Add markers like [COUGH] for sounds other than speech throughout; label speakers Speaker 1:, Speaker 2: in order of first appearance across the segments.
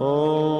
Speaker 1: de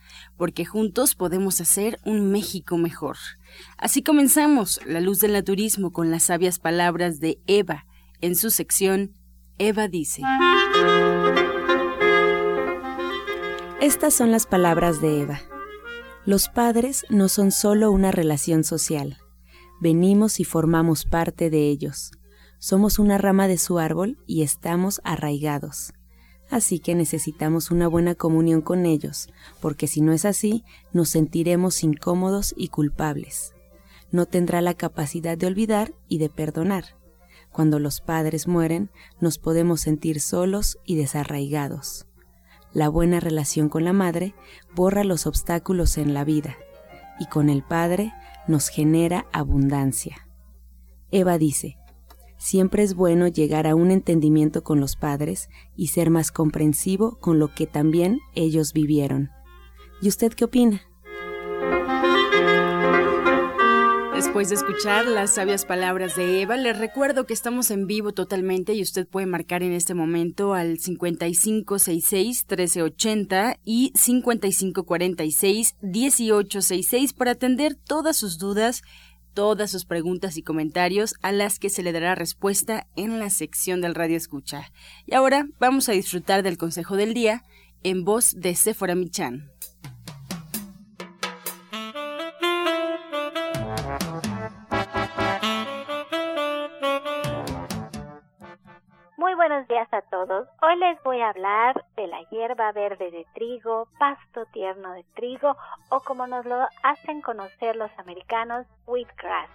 Speaker 2: porque juntos podemos hacer un México mejor. Así comenzamos La Luz del Naturismo con las sabias palabras de Eva en su sección Eva dice.
Speaker 3: Estas son las palabras de Eva. Los padres no son solo una relación social. Venimos y formamos parte de ellos. Somos una rama de su árbol y estamos arraigados. Así que necesitamos una buena comunión con ellos, porque si no es así, nos sentiremos incómodos y culpables. No tendrá la capacidad de olvidar y de perdonar. Cuando los padres mueren, nos podemos sentir solos y desarraigados. La buena relación con la madre borra los obstáculos en la vida y con el padre nos genera abundancia. Eva dice, siempre es bueno llegar a un entendimiento con los padres y ser más comprensivo con lo que también ellos vivieron. ¿Y usted qué opina?
Speaker 2: Después de escuchar las sabias palabras de Eva, les recuerdo que estamos en vivo totalmente y usted puede marcar en este momento al 5566-1380 y 5546-1866 para atender todas sus dudas, todas sus preguntas y comentarios a las que se le dará respuesta en la sección del Radio Escucha. Y ahora vamos a disfrutar del consejo del día en voz de Sephora Michan.
Speaker 4: A todos. Hoy les voy a hablar de la hierba verde de trigo, pasto tierno de trigo o como nos lo hacen conocer los americanos, wheatgrass.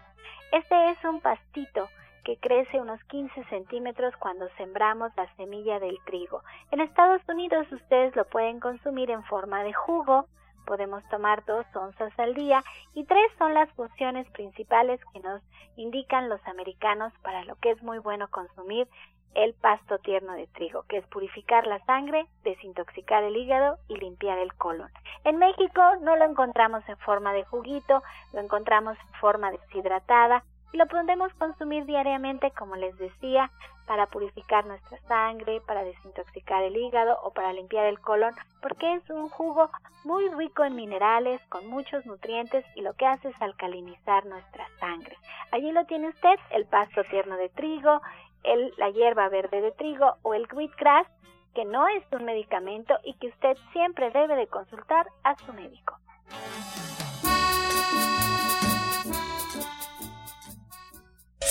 Speaker 4: Este es un pastito que crece unos 15 centímetros cuando sembramos la semilla del trigo. En Estados Unidos ustedes lo pueden consumir en forma de jugo, podemos tomar dos onzas al día y tres son las funciones principales que nos indican los americanos para lo que es muy bueno consumir el pasto tierno de trigo, que es purificar la sangre, desintoxicar el hígado y limpiar el colon. En México no lo encontramos en forma de juguito, lo encontramos en forma deshidratada y lo podemos consumir diariamente, como les decía, para purificar nuestra sangre, para desintoxicar el hígado o para limpiar el colon, porque es un jugo muy rico en minerales, con muchos nutrientes y lo que hace es alcalinizar nuestra sangre. Allí lo tiene usted, el pasto tierno de trigo, el, la hierba verde de trigo o el wheatgrass, que no es un medicamento y que usted siempre debe de consultar a su médico.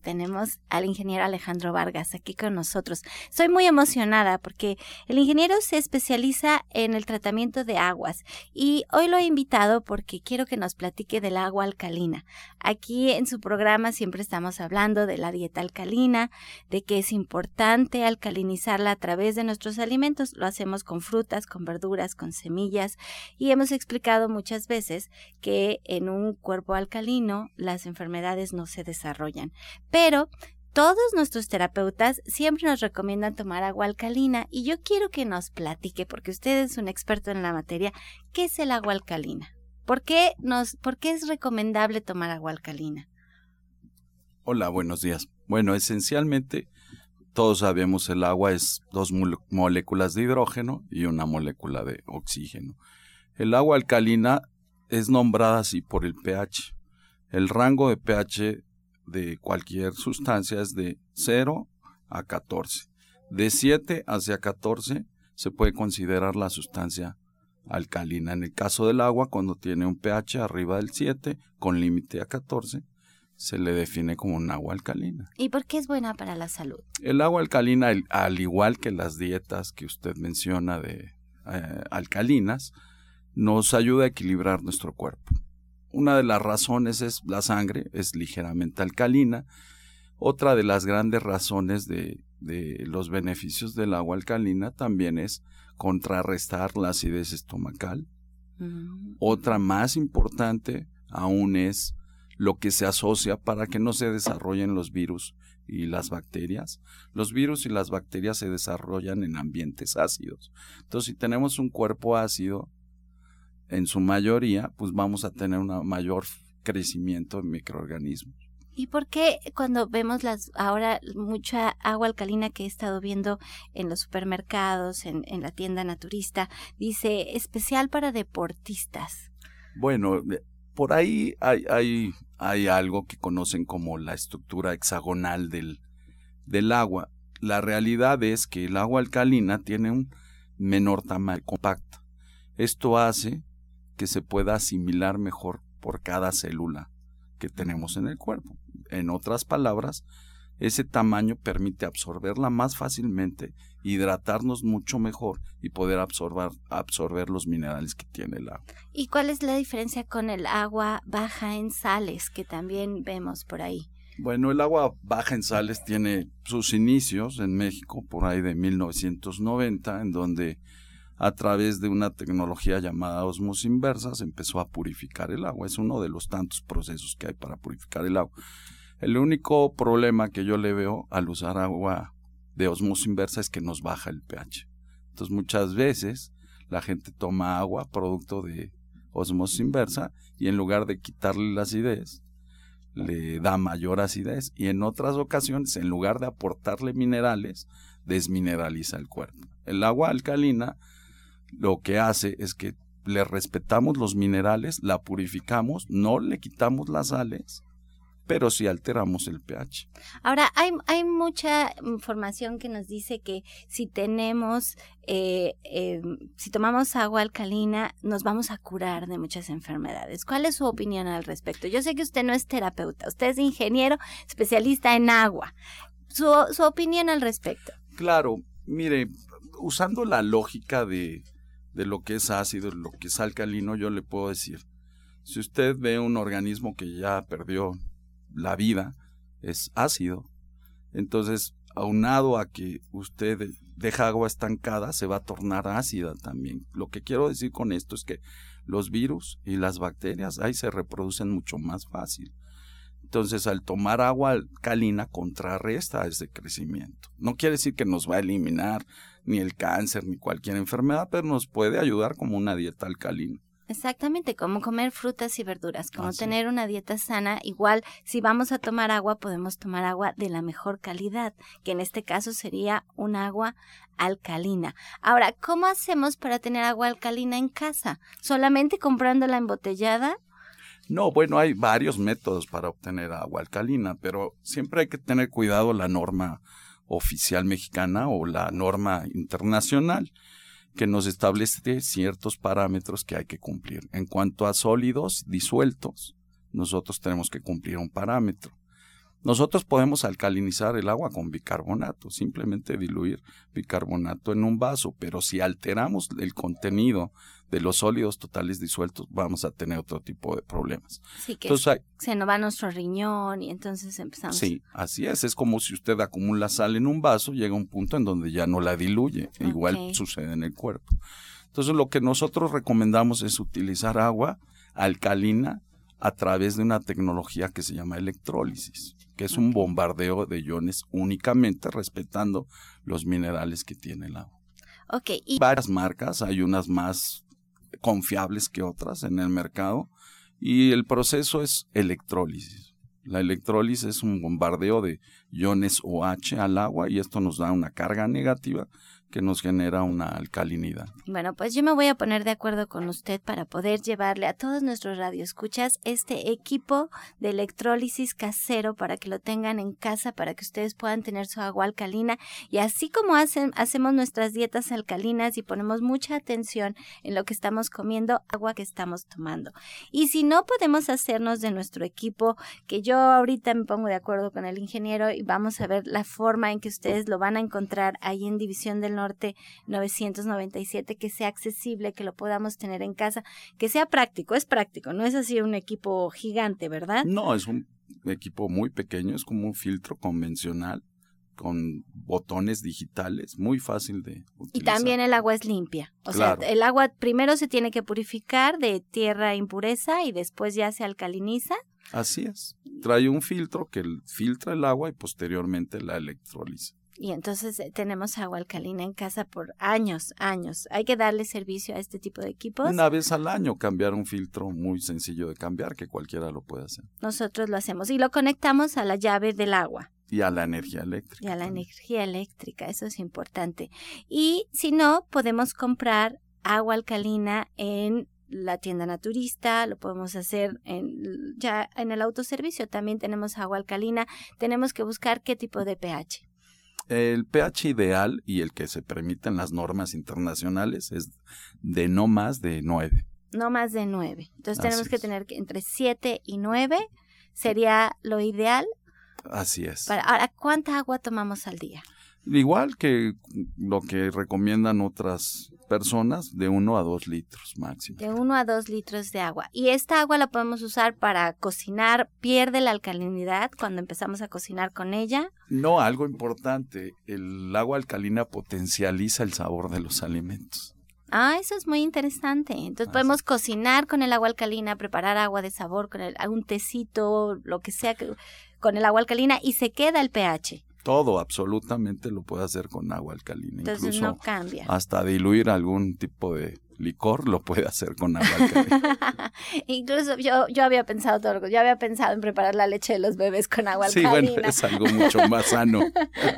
Speaker 5: tenemos al ingeniero Alejandro Vargas aquí con nosotros. Soy muy emocionada porque el ingeniero se especializa en el tratamiento de aguas y hoy lo he invitado porque quiero que nos platique del agua alcalina. Aquí en su programa siempre estamos hablando de la dieta alcalina, de que es importante alcalinizarla a través de nuestros alimentos. Lo hacemos con frutas, con verduras, con semillas y hemos explicado muchas veces que en un cuerpo alcalino las enfermedades no se desarrollan pero todos nuestros terapeutas siempre nos recomiendan tomar agua alcalina y yo quiero que nos platique, porque usted es un experto en la materia, ¿qué es el agua alcalina? ¿Por qué, nos, ¿Por qué es recomendable tomar agua alcalina?
Speaker 6: Hola, buenos días. Bueno, esencialmente todos sabemos el agua es dos moléculas de hidrógeno y una molécula de oxígeno. El agua alcalina es nombrada así por el pH. El rango de pH de cualquier sustancia es de 0 a 14. De 7 hacia 14 se puede considerar la sustancia alcalina. En el caso del agua, cuando tiene un pH arriba del 7 con límite a 14, se le define como un agua alcalina.
Speaker 5: ¿Y por qué es buena para la salud?
Speaker 6: El agua alcalina, al igual que las dietas que usted menciona de eh, alcalinas, nos ayuda a equilibrar nuestro cuerpo. Una de las razones es la sangre, es ligeramente alcalina. Otra de las grandes razones de, de los beneficios del agua alcalina también es contrarrestar la acidez estomacal. Mm. Otra más importante aún es lo que se asocia para que no se desarrollen los virus y las bacterias. Los virus y las bacterias se desarrollan en ambientes ácidos. Entonces, si tenemos un cuerpo ácido, en su mayoría, pues vamos a tener un mayor crecimiento de microorganismos.
Speaker 5: ¿Y por qué cuando vemos las ahora mucha agua alcalina que he estado viendo en los supermercados, en, en la tienda naturista, dice especial para deportistas?
Speaker 6: Bueno, por ahí hay, hay, hay algo que conocen como la estructura hexagonal del, del agua. La realidad es que el agua alcalina tiene un menor tamaño compacto. Esto hace que se pueda asimilar mejor por cada célula que tenemos en el cuerpo. En otras palabras, ese tamaño permite absorberla más fácilmente, hidratarnos mucho mejor y poder absorber, absorber los minerales que tiene el agua.
Speaker 5: ¿Y cuál es la diferencia con el agua baja en sales que también vemos por ahí?
Speaker 6: Bueno, el agua baja en sales tiene sus inicios en México por ahí de 1990, en donde a través de una tecnología llamada osmosis inversa se empezó a purificar el agua. Es uno de los tantos procesos que hay para purificar el agua. El único problema que yo le veo al usar agua de osmosis inversa es que nos baja el pH. Entonces muchas veces la gente toma agua producto de osmosis inversa y en lugar de quitarle la acidez, le da mayor acidez y en otras ocasiones, en lugar de aportarle minerales, desmineraliza el cuerpo. El agua alcalina lo que hace es que le respetamos los minerales, la purificamos, no le quitamos las sales, pero sí alteramos el pH.
Speaker 5: Ahora, hay, hay mucha información que nos dice que si tenemos, eh, em, si tomamos agua alcalina, nos vamos a curar de muchas enfermedades. ¿Cuál es su opinión al respecto? Yo sé que usted no es terapeuta, usted es ingeniero especialista en agua. Su, su opinión al respecto.
Speaker 6: Claro, mire, usando la lógica de, de lo que es ácido, lo que es alcalino, yo le puedo decir, si usted ve un organismo que ya perdió la vida, es ácido. Entonces, aunado a que usted deja agua estancada, se va a tornar ácida también. Lo que quiero decir con esto es que los virus y las bacterias ahí se reproducen mucho más fácil. Entonces, al tomar agua alcalina, contrarresta ese crecimiento. No quiere decir que nos va a eliminar ni el cáncer, ni cualquier enfermedad, pero nos puede ayudar como una dieta alcalina.
Speaker 5: Exactamente, como comer frutas y verduras, como tener una dieta sana. Igual, si vamos a tomar agua, podemos tomar agua de la mejor calidad, que en este caso sería un agua alcalina. Ahora, ¿cómo hacemos para tener agua alcalina en casa? ¿Solamente comprándola embotellada?
Speaker 6: No, bueno, hay varios métodos para obtener agua alcalina, pero siempre hay que tener cuidado la norma oficial mexicana o la norma internacional que nos establece ciertos parámetros que hay que cumplir. En cuanto a sólidos disueltos, nosotros tenemos que cumplir un parámetro. Nosotros podemos alcalinizar el agua con bicarbonato, simplemente diluir bicarbonato en un vaso, pero si alteramos el contenido de los sólidos totales disueltos, vamos a tener otro tipo de problemas.
Speaker 5: Sí, que se nos va nuestro riñón y entonces empezamos.
Speaker 6: Sí, así es. Es como si usted acumula sal en un vaso, llega un punto en donde ya no la diluye. Igual sucede en el cuerpo. Entonces, lo que nosotros recomendamos es utilizar agua alcalina a través de una tecnología que se llama electrólisis, que es un bombardeo de iones únicamente respetando los minerales que tiene el agua.
Speaker 5: Okay,
Speaker 6: y... Varias marcas, hay unas más confiables que otras en el mercado y el proceso es electrólisis. La electrólisis es un bombardeo de iones OH al agua y esto nos da una carga negativa que nos genera una alcalinidad.
Speaker 5: Bueno, pues yo me voy a poner de acuerdo con usted para poder llevarle a todos nuestros radioescuchas este equipo de electrólisis casero para que lo tengan en casa, para que ustedes puedan tener su agua alcalina. Y así como hacen, hacemos nuestras dietas alcalinas y ponemos mucha atención en lo que estamos comiendo, agua que estamos tomando. Y si no podemos hacernos de nuestro equipo, que yo ahorita me pongo de acuerdo con el ingeniero y vamos a ver la forma en que ustedes lo van a encontrar ahí en División del Norte 997, que sea accesible, que lo podamos tener en casa, que sea práctico, es práctico, no es así un equipo gigante, ¿verdad?
Speaker 6: No, es un equipo muy pequeño, es como un filtro convencional con botones digitales, muy fácil de utilizar.
Speaker 5: Y también el agua es limpia. O sea, el agua primero se tiene que purificar de tierra impureza y después ya se alcaliniza.
Speaker 6: Así es. Trae un filtro que filtra el agua y posteriormente la electroliza
Speaker 5: y entonces eh, tenemos agua alcalina en casa por años, años. Hay que darle servicio a este tipo de equipos.
Speaker 6: Una vez al año cambiar un filtro muy sencillo de cambiar que cualquiera lo puede hacer.
Speaker 5: Nosotros lo hacemos y lo conectamos a la llave del agua.
Speaker 6: Y a la energía eléctrica.
Speaker 5: Y a la energía eléctrica, eso es importante. Y si no, podemos comprar agua alcalina en la tienda naturista, lo podemos hacer en, ya en el autoservicio, también tenemos agua alcalina, tenemos que buscar qué tipo de pH.
Speaker 6: El pH ideal y el que se permite en las normas internacionales es de no más de 9.
Speaker 5: No más de 9. Entonces tenemos que tener entre 7 y 9 sería lo ideal.
Speaker 6: Así es.
Speaker 5: ahora, ¿cuánta agua tomamos al día?
Speaker 6: Igual que lo que recomiendan otras personas, de 1 a 2 litros máximo.
Speaker 5: De 1 a 2 litros de agua. ¿Y esta agua la podemos usar para cocinar? ¿Pierde la alcalinidad cuando empezamos a cocinar con ella?
Speaker 6: No, algo importante. El agua alcalina potencializa el sabor de los alimentos.
Speaker 5: Ah, eso es muy interesante. Entonces podemos cocinar con el agua alcalina, preparar agua de sabor con el, un tecito, lo que sea, con el agua alcalina y se queda el pH.
Speaker 6: Todo, absolutamente lo puede hacer con agua alcalina.
Speaker 5: Entonces
Speaker 6: Incluso
Speaker 5: no cambia.
Speaker 6: Hasta diluir algún tipo de licor lo puede hacer con agua [LAUGHS]
Speaker 5: Incluso yo, yo había pensado todo, yo había pensado en preparar la leche de los bebés con agua alcalina.
Speaker 6: Sí, bueno, es algo mucho más sano.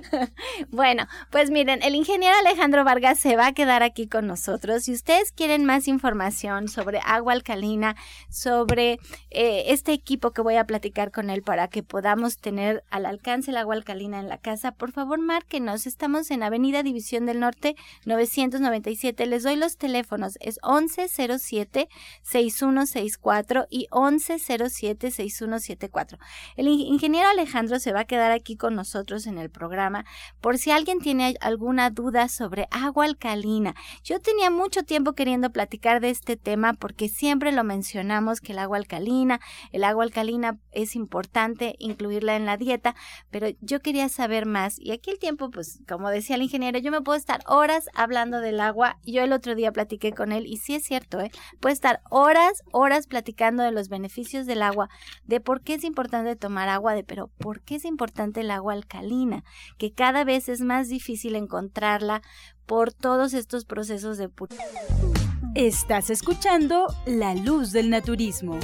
Speaker 6: [LAUGHS]
Speaker 5: bueno, pues miren, el ingeniero Alejandro Vargas se va a quedar aquí con nosotros. Si ustedes quieren más información sobre agua alcalina, sobre eh, este equipo que voy a platicar con él para que podamos tener al alcance el agua alcalina en la casa, por favor márquenos. Estamos en Avenida División del Norte 997. Les doy los teléfonos es 1107-6164 y 1107-6174. El ingeniero Alejandro se va a quedar aquí con nosotros en el programa por si alguien tiene alguna duda sobre agua alcalina. Yo tenía mucho tiempo queriendo platicar de este tema porque siempre lo mencionamos que el agua alcalina, el agua alcalina es importante incluirla en la dieta, pero yo quería saber más y aquí el tiempo, pues como decía el ingeniero, yo me puedo estar horas hablando del agua. Yo el otro día platiqué con con él y sí es cierto, ¿eh? puede estar horas, horas platicando de los beneficios del agua, de por qué es importante tomar agua, de pero por qué es importante el agua alcalina, que cada vez es más difícil encontrarla por todos estos procesos de...
Speaker 2: Estás escuchando La Luz del Naturismo.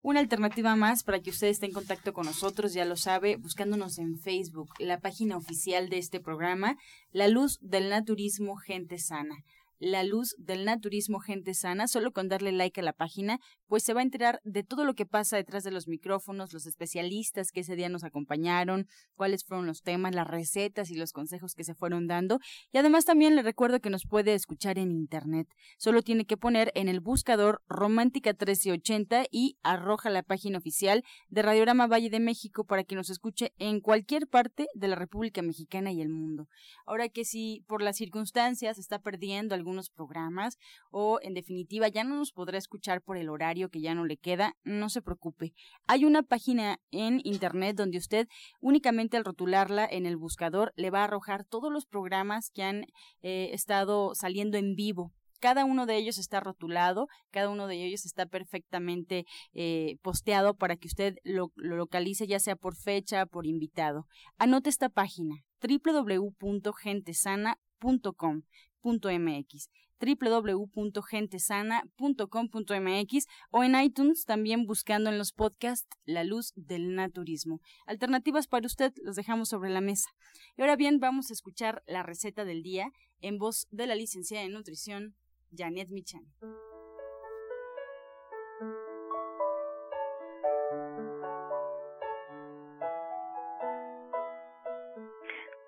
Speaker 2: Una alternativa más para que usted esté en contacto con nosotros, ya lo sabe, buscándonos en Facebook, la página oficial de este programa, La Luz del Naturismo Gente Sana La Luz del Naturismo Gente Sana. Solo con darle like a la página, pues se va a enterar de todo lo que pasa detrás de los micrófonos, los especialistas que ese día nos acompañaron, cuáles fueron los temas, las recetas y los consejos que se fueron dando. Y además también le recuerdo que nos puede escuchar en internet. Solo tiene que poner en el buscador Romántica 1380 y arroja la página oficial de Radiorama Valle de México para que nos escuche en cualquier parte de la República Mexicana y el mundo. Ahora que si por las circunstancias está perdiendo algunos programas o en definitiva ya no nos podrá escuchar por el horario que ya no le queda, no se preocupe. Hay una página en internet donde usted únicamente al rotularla en el buscador le va a arrojar todos los programas que han eh, estado saliendo en vivo cada uno de ellos está rotulado, cada uno de ellos está perfectamente eh, posteado para que usted lo, localice ya sea por fecha, por invitado. Anote esta página www.gentesana.com.mx www.gentesana.com.mx o en iTunes también buscando en los podcasts La Luz del Naturismo. Alternativas para usted los dejamos sobre la mesa. Y ahora bien, vamos a escuchar la receta del día en voz de la licenciada en nutrición Janet Michan.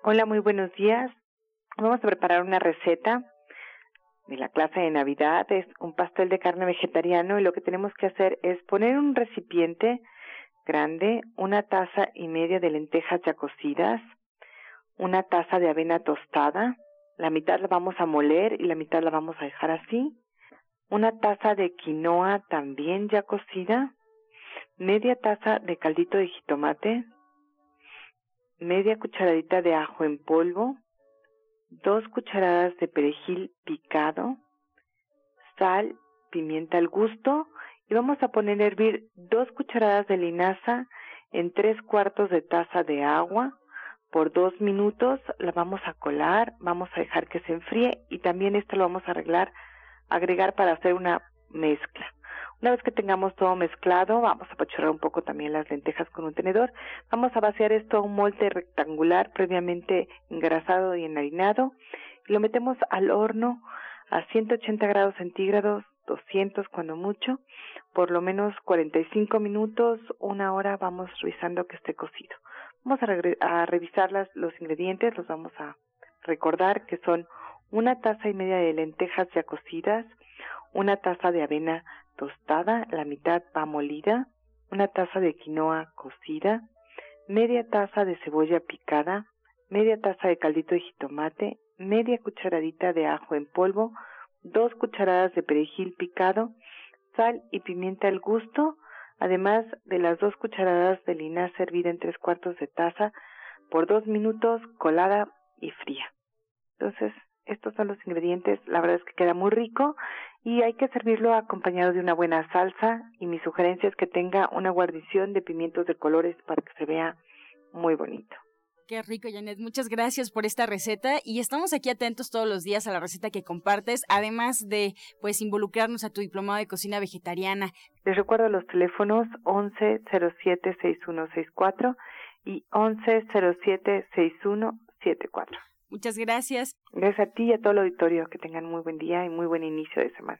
Speaker 7: Hola, muy buenos días. Vamos a preparar una receta de la clase de Navidad. Es un pastel de carne vegetariano y lo que tenemos que hacer es poner un recipiente grande, una taza y media de lentejas ya cocidas, una taza de avena tostada, la mitad la vamos a moler y la mitad la vamos a dejar así. Una taza de quinoa también ya cocida. Media taza de caldito de jitomate. Media cucharadita de ajo en polvo. Dos cucharadas de perejil picado. Sal, pimienta al gusto. Y vamos a poner a hervir dos cucharadas de linaza en tres cuartos de taza de agua por dos minutos, la vamos a colar, vamos a dejar que se enfríe y también esto lo vamos a arreglar, agregar para hacer una mezcla. Una vez que tengamos todo mezclado, vamos a apachurrar un poco también las lentejas con un tenedor. Vamos a vaciar esto a un molde rectangular previamente engrasado y enharinado y lo metemos al horno a 180 grados centígrados, 200 cuando mucho, por lo menos 45 minutos, una hora vamos revisando que esté cocido. Vamos a, revisar los ingredientes, los vamos a recordar que son una taza y media de lentejas ya cocidas, una taza de avena tostada, la mitad va molida, una taza de quinoa cocida, media taza de cebolla picada, media taza de caldito de jitomate, media cucharadita de ajo en polvo, dos cucharadas de perejil picado, sal y pimienta al gusto, además de las dos cucharadas de linaza hervida en tres cuartos de taza por dos minutos colada y fría. Entonces, estos son los ingredientes, la verdad es que queda muy rico y hay que servirlo acompañado de una buena salsa y mi sugerencia es que tenga una guarnición de pimientos de colores para que se vea muy bonito.
Speaker 2: Qué rico, Janet. Muchas gracias por esta receta y estamos aquí atentos todos los días a la receta que compartes, además de pues involucrarnos a tu diplomado de cocina vegetariana.
Speaker 7: Les recuerdo los teléfonos 1107-6164 y 1107-6174.
Speaker 2: Muchas gracias.
Speaker 7: Gracias a ti y a todo el auditorio. Que tengan muy buen día y muy buen inicio de semana.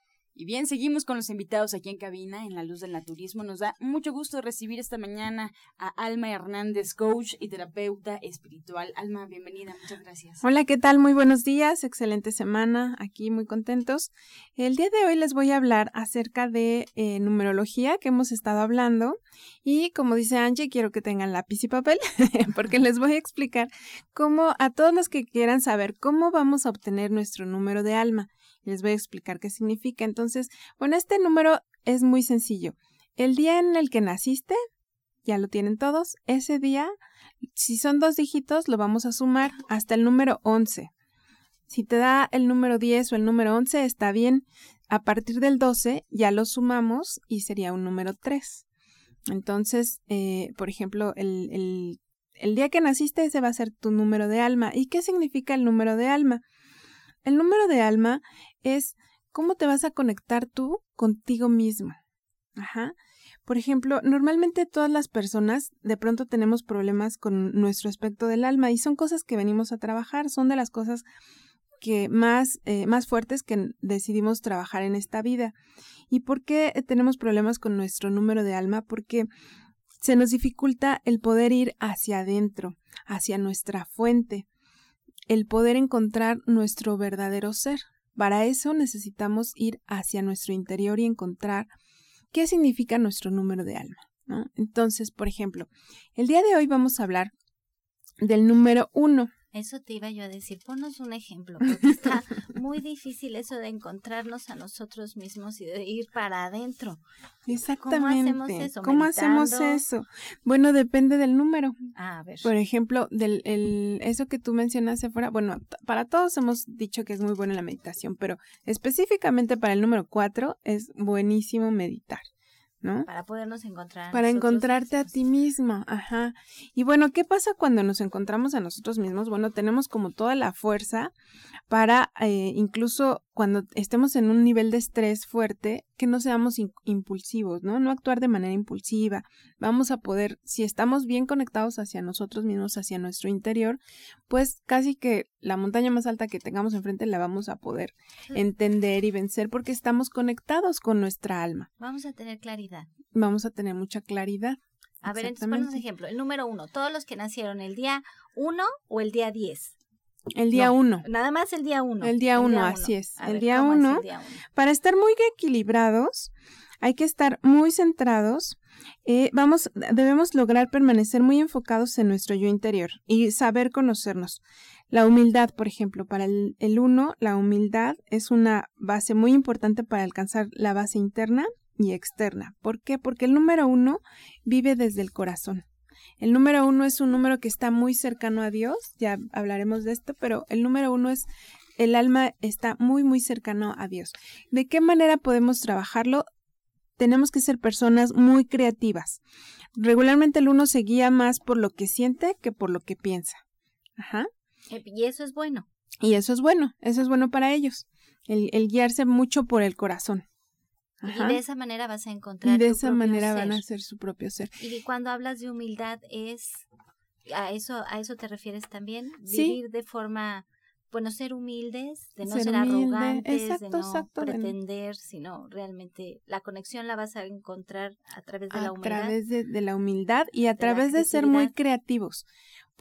Speaker 2: Y bien, seguimos con los invitados aquí en cabina en la luz del naturismo. Nos da mucho gusto recibir esta mañana a Alma Hernández, coach y terapeuta espiritual. Alma, bienvenida, muchas gracias.
Speaker 8: Hola, ¿qué tal? Muy buenos días, excelente semana, aquí muy contentos. El día de hoy les voy a hablar acerca de eh, numerología que hemos estado hablando y como dice Angie, quiero que tengan lápiz y papel [LAUGHS] porque les voy a explicar cómo a todos los que quieran saber cómo vamos a obtener nuestro número de alma. Les voy a explicar qué significa. Entonces, bueno, este número es muy sencillo. El día en el que naciste, ya lo tienen todos. Ese día, si son dos dígitos, lo vamos a sumar hasta el número 11. Si te da el número 10 o el número 11, está bien. a partir del 12 ya lo sumamos y sería un número 3. Entonces, eh, por ejemplo, el, el, el día que naciste ese va a ser tu número de alma. ¿Y qué significa el número de alma? El número de alma es cómo te vas a conectar tú contigo mismo. Ajá. Por ejemplo, normalmente todas las personas de pronto tenemos problemas con nuestro aspecto del alma y son cosas que venimos a trabajar, son de las cosas que más, eh, más fuertes que decidimos trabajar en esta vida. ¿Y por qué tenemos problemas con nuestro número de alma? Porque se nos dificulta el poder ir hacia adentro, hacia nuestra fuente, el poder encontrar nuestro verdadero ser. Para eso necesitamos ir hacia nuestro interior y encontrar qué significa nuestro número de alma. Entonces, por ejemplo, el día de hoy vamos a hablar del número uno.
Speaker 5: Eso te iba yo a decir, ponnos un ejemplo, porque está muy difícil eso de encontrarnos a nosotros mismos y de ir para adentro.
Speaker 8: Exactamente.
Speaker 5: ¿Cómo hacemos eso?
Speaker 8: ¿Cómo hacemos eso? Bueno, depende del número.
Speaker 5: Ah, a ver.
Speaker 8: Por ejemplo, del el, eso que tú mencionaste fuera, bueno, para todos hemos dicho que es muy buena la meditación, pero específicamente para el número cuatro es buenísimo meditar. ¿No?
Speaker 5: Para podernos encontrar.
Speaker 8: Para encontrarte a ti mismo, ajá. Y bueno, ¿qué pasa cuando nos encontramos a nosotros mismos? Bueno, tenemos como toda la fuerza para eh, incluso cuando estemos en un nivel de estrés fuerte, que no seamos impulsivos, ¿no? No actuar de manera impulsiva. Vamos a poder, si estamos bien conectados hacia nosotros mismos, hacia nuestro interior, pues casi que la montaña más alta que tengamos enfrente la vamos a poder entender y vencer porque estamos conectados con nuestra alma.
Speaker 5: Vamos a tener claridad.
Speaker 8: Vamos a tener mucha claridad.
Speaker 5: A ver, entonces ponemos ejemplo. El número uno, todos los que nacieron el día uno o el día diez.
Speaker 8: El día uno.
Speaker 5: Nada más el día uno.
Speaker 8: El día uno, así es. el, día uno, Para estar muy equilibrados, hay que estar muy centrados. Eh, vamos, debemos lograr permanecer muy enfocados en nuestro yo interior y saber conocernos. La humildad, por ejemplo, para el, el uno, la humildad es una base muy importante para alcanzar la base interna y externa. ¿Por qué? Porque el número uno vive desde el corazón. El número uno es un número que está muy cercano a Dios, ya hablaremos de esto, pero el número uno es el alma está muy, muy cercano a Dios. ¿De qué manera podemos trabajarlo? Tenemos que ser personas muy creativas. Regularmente el uno se guía más por lo que siente que por lo que piensa. Ajá.
Speaker 5: Y eso es bueno.
Speaker 8: Y eso es bueno, eso es bueno para ellos, el, el guiarse mucho por el corazón.
Speaker 5: Y de esa manera vas a encontrar.
Speaker 8: Y de esa manera van a ser su propio ser.
Speaker 5: Y cuando hablas de humildad es a eso a eso te refieres también
Speaker 8: ¿Sí?
Speaker 5: vivir de forma bueno ser humildes de no ser, arrogantes de no pretender sino realmente la conexión la vas a encontrar a través de la humildad
Speaker 8: a través de, la humildad y a través de ser muy creativos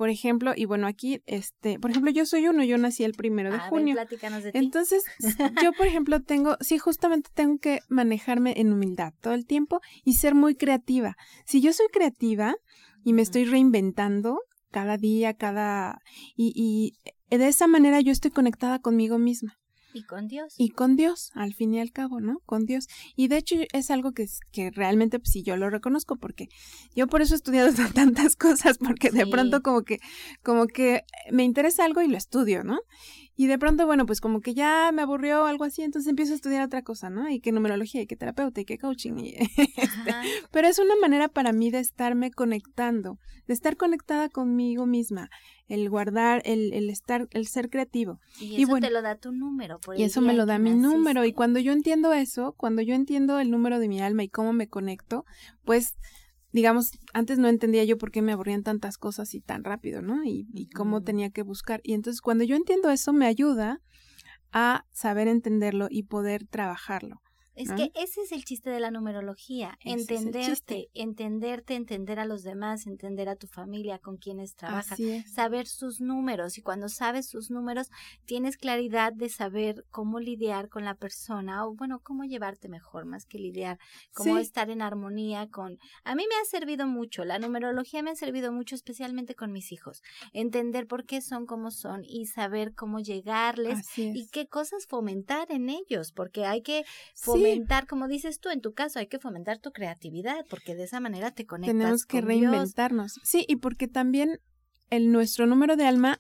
Speaker 8: por ejemplo, y bueno, aquí, este, por ejemplo, yo soy uno, yo nací el primero de junio.
Speaker 5: de
Speaker 8: Entonces, yo, por ejemplo, tengo, sí, justamente tengo que manejarme en humildad todo el tiempo y ser muy creativa. Si yo soy creativa y me estoy reinventando cada día, cada, y, y de esa manera yo estoy conectada conmigo misma.
Speaker 5: Y con Dios.
Speaker 8: Y con Dios, al fin y al cabo, ¿no? Con Dios. Y de hecho es algo que, que realmente pues, sí yo lo reconozco porque yo por eso he estudiado [LAUGHS] tantas cosas porque de pronto como que como que me interesa algo y lo estudio, ¿no? Y de pronto, bueno, pues como que ya me aburrió algo así, entonces empiezo a estudiar otra cosa, ¿no? Y qué numerología, y qué terapeuta, y qué coaching. Y [LAUGHS] este, pero es una manera para mí de estarme conectando, de estar conectada conmigo misma, el guardar, el, el estar, el ser creativo.
Speaker 5: Y eso te lo da tu número. Por
Speaker 8: y eso me lo da mi número. Y cuando yo entiendo eso, cuando yo entiendo el número de mi alma y cómo me conecto, pues digamos, antes no entendía yo por qué me aburrían tantas cosas y tan rápido, ¿no? Y, y cómo tenía que buscar. Y entonces cuando yo entiendo eso, me ayuda a saber entenderlo y poder trabajarlo.
Speaker 5: Es que ese es el chiste de la numerología, entenderte, entenderte, entender a los demás, entender a tu familia, con quienes trabajas, saber sus números y cuando sabes sus números tienes claridad de saber cómo lidiar con la persona o bueno, cómo llevarte mejor más que lidiar, cómo estar en armonía con... A mí me ha servido mucho, la numerología me ha servido mucho especialmente con mis hijos, entender por qué son como son y saber cómo llegarles y qué cosas fomentar en ellos, porque hay que fomentar fomentar, como dices tú, en tu caso hay que fomentar tu creatividad, porque de esa manera te conectas
Speaker 8: Tenemos que
Speaker 5: con
Speaker 8: reinventarnos. Sí, y porque también el nuestro número de alma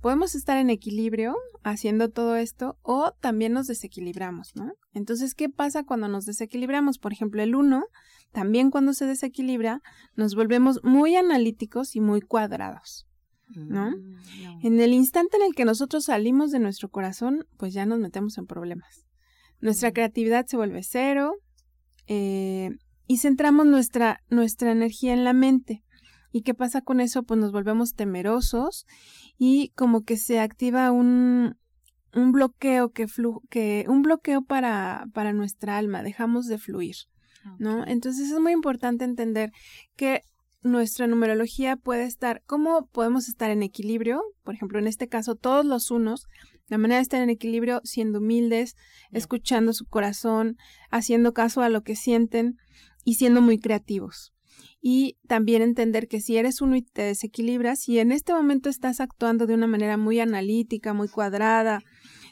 Speaker 8: podemos estar en equilibrio haciendo todo esto o también nos desequilibramos, ¿no? Entonces, ¿qué pasa cuando nos desequilibramos? Por ejemplo, el 1, también cuando se desequilibra, nos volvemos muy analíticos y muy cuadrados. ¿no? Mm, en el instante en el que nosotros salimos de nuestro corazón, pues ya nos metemos en problemas. Nuestra creatividad se vuelve cero eh, y centramos nuestra, nuestra energía en la mente. ¿Y qué pasa con eso? Pues nos volvemos temerosos y como que se activa un, un bloqueo que, flu que un bloqueo para, para nuestra alma, dejamos de fluir, ¿no? Entonces es muy importante entender que nuestra numerología puede estar, ¿cómo podemos estar en equilibrio? Por ejemplo, en este caso, todos los unos, la manera de estar en equilibrio siendo humildes, escuchando su corazón, haciendo caso a lo que sienten y siendo muy creativos. Y también entender que si eres uno y te desequilibras, si en este momento estás actuando de una manera muy analítica, muy cuadrada,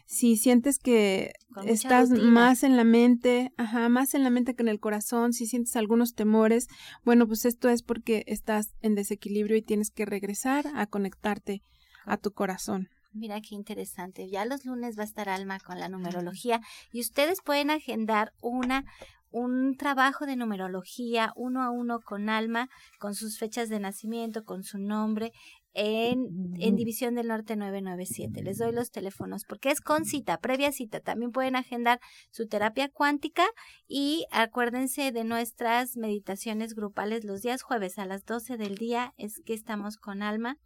Speaker 8: si sientes que estás más en la mente, ajá, más en la mente que en el corazón, si sientes algunos temores, bueno, pues esto es porque estás en desequilibrio y tienes que regresar a conectarte a tu corazón.
Speaker 5: Mira qué interesante. Ya los lunes va a estar Alma con la numerología y ustedes pueden agendar una un trabajo de numerología uno a uno con Alma, con sus fechas de nacimiento, con su nombre, en, en, División del Norte 997. Les doy los teléfonos porque es con cita, previa cita. También pueden agendar su terapia cuántica y acuérdense de nuestras meditaciones grupales los días jueves a las 12 del día. Es que estamos con Alma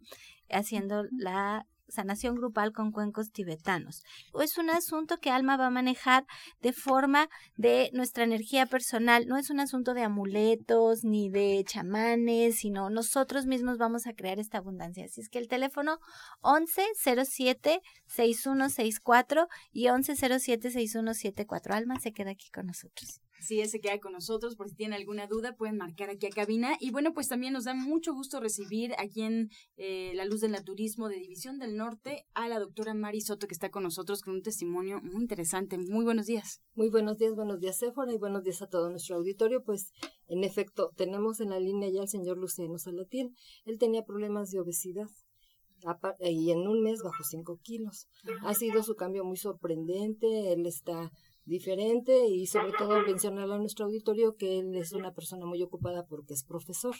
Speaker 5: haciendo la sanación grupal con cuencos tibetanos. Es un asunto que Alma va a manejar de forma de nuestra energía personal. No es un asunto de amuletos ni de chamanes, sino nosotros mismos vamos a crear esta abundancia. Así es que el teléfono 1107 6164 y 1107 6174. Alma se queda aquí con nosotros.
Speaker 2: Sí, se queda con nosotros. Por si tienen alguna duda, pueden marcar aquí a cabina. Y bueno, pues también nos da mucho gusto recibir aquí en eh, La Luz del Naturismo de División del Norte a la doctora Mari Soto, que está con nosotros con un testimonio muy interesante. Muy buenos días.
Speaker 9: Muy buenos días, buenos días, Sephora, y buenos días a todo nuestro auditorio. Pues, en efecto, tenemos en la línea ya al señor Luciano Salatiel. Él tenía problemas de obesidad y en un mes bajó 5 kilos. Ha sido su cambio muy sorprendente. Él está diferente y sobre todo mencionarle a nuestro auditorio que él es una persona muy ocupada porque es profesor,